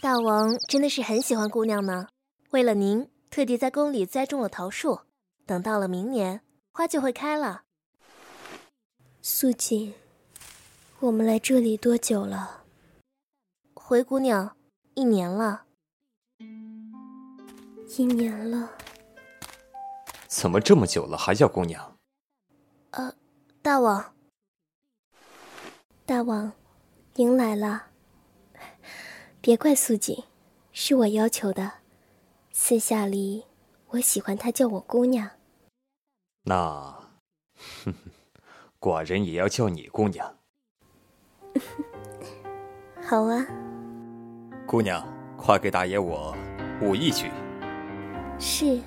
大王真的是很喜欢姑娘呢。为了您，特地在宫里栽种了桃树，等到了明年，花就会开了。素锦，我们来这里多久了？回姑娘，一年了。一年了。怎么这么久了还叫姑娘？呃，大王。大王，您来了。别怪素锦，是我要求的。私下里，我喜欢她叫我姑娘。那，哼哼，寡人也要叫你姑娘。好啊。姑娘，快给大爷我舞一曲。是。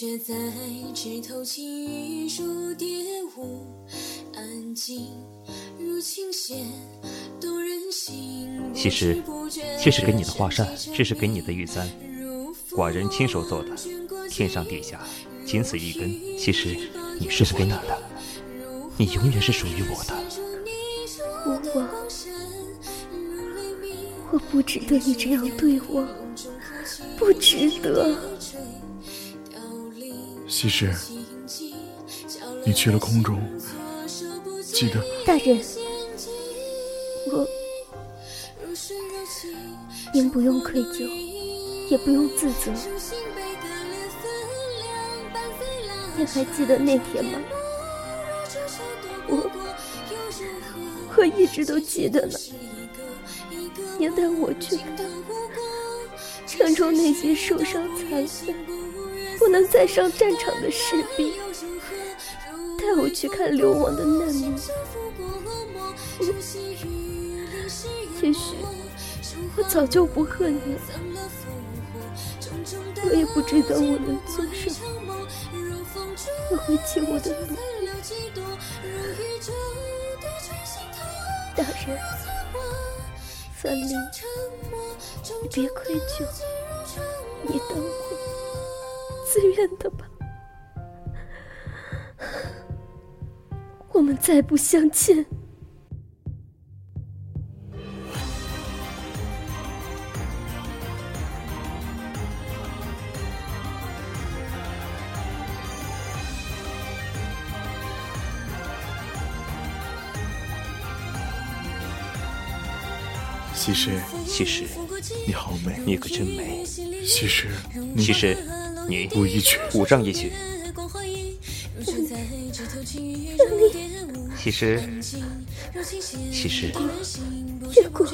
却在枝头轻语如蝶舞，安静如琴弦，动人心。其实，这是给你的画扇，这是给你的玉簪，寡人亲手做的，天上地下仅此一根。其实，你是给你的，你永远是属于我的。我，我不值得你这样对我，不值得。其实，你去了空中，记得。大人，我，您不用愧疚，也不用自责。你还记得那天吗？我，我一直都记得呢。您带我去看城中那些受伤残废。不能再上战场的士兵，带我去看流亡的难民。也许我早就不恨你了，我也不知道我能做什么。我会尽我的努力。大人，三林，你别愧疚，你等我。自愿的吧，我们再不相见。西施，西施，你好美，你可真美。西施，西施。你舞一曲，五丈一曲。其实，其实，月过，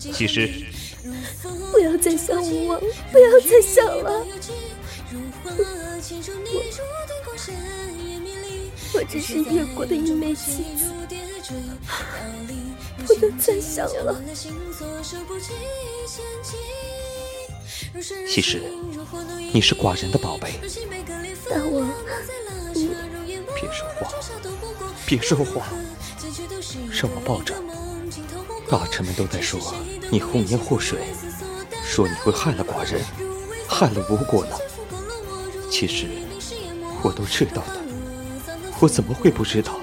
西施，不要再想我，不要再想了。我，我只是月过的一枚棋子，不能再想了。其实，你是寡人的宝贝。大王，别说话，别说话，让我抱着。大臣们都在说你红颜祸水，说你会害了寡人，害了吴国呢。其实我都知道的，我怎么会不知道？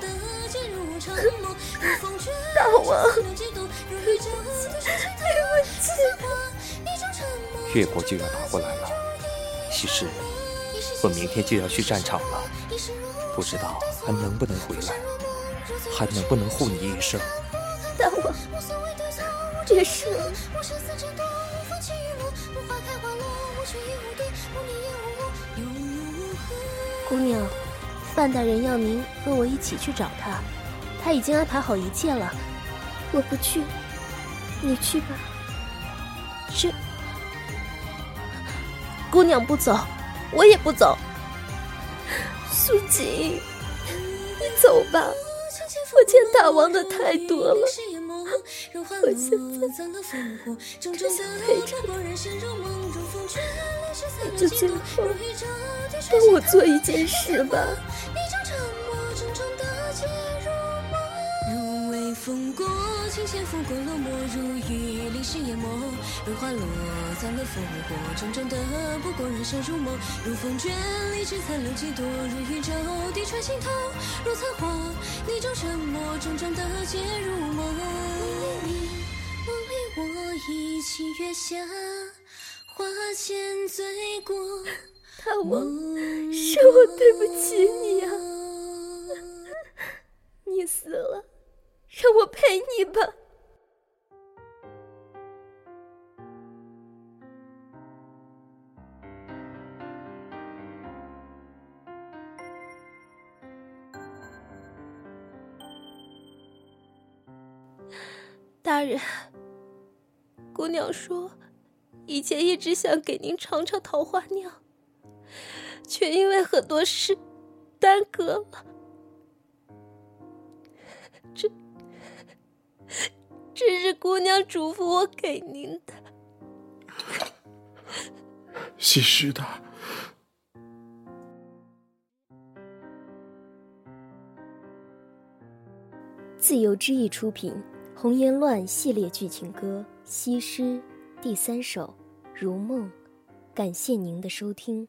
大王。越国就要打过来了，西施，我明天就要去战场了，不知道还能不能回来，还能不能护你一生。大王，别说。姑娘，范大人要您和我一起去找他，他已经安排好一切了。我不去，你去吧。这。姑娘不走，我也不走。素锦，你走吧，我欠大王的太多了。我现在只想陪着你，就最后帮我做一件事吧。风过，琴弦拂过落寞，如雨淋湿眼眸。如花落在了烽火，种种的不过人生如梦。如风卷，离枝残留几朵，如雨骤滴穿心头。如残花，你中沉默，种种的皆如梦。梦里你，梦里我，一起月下，花间醉过。大王，是我对不起你啊！你死了，让我陪你吧。大人，姑娘说，以前一直想给您尝尝桃花酿。却因为很多事耽搁了，这是姑娘嘱咐我给您的。西施的。自由之翼出品，《红颜乱》系列剧情歌《西施》第三首《如梦》，感谢您的收听。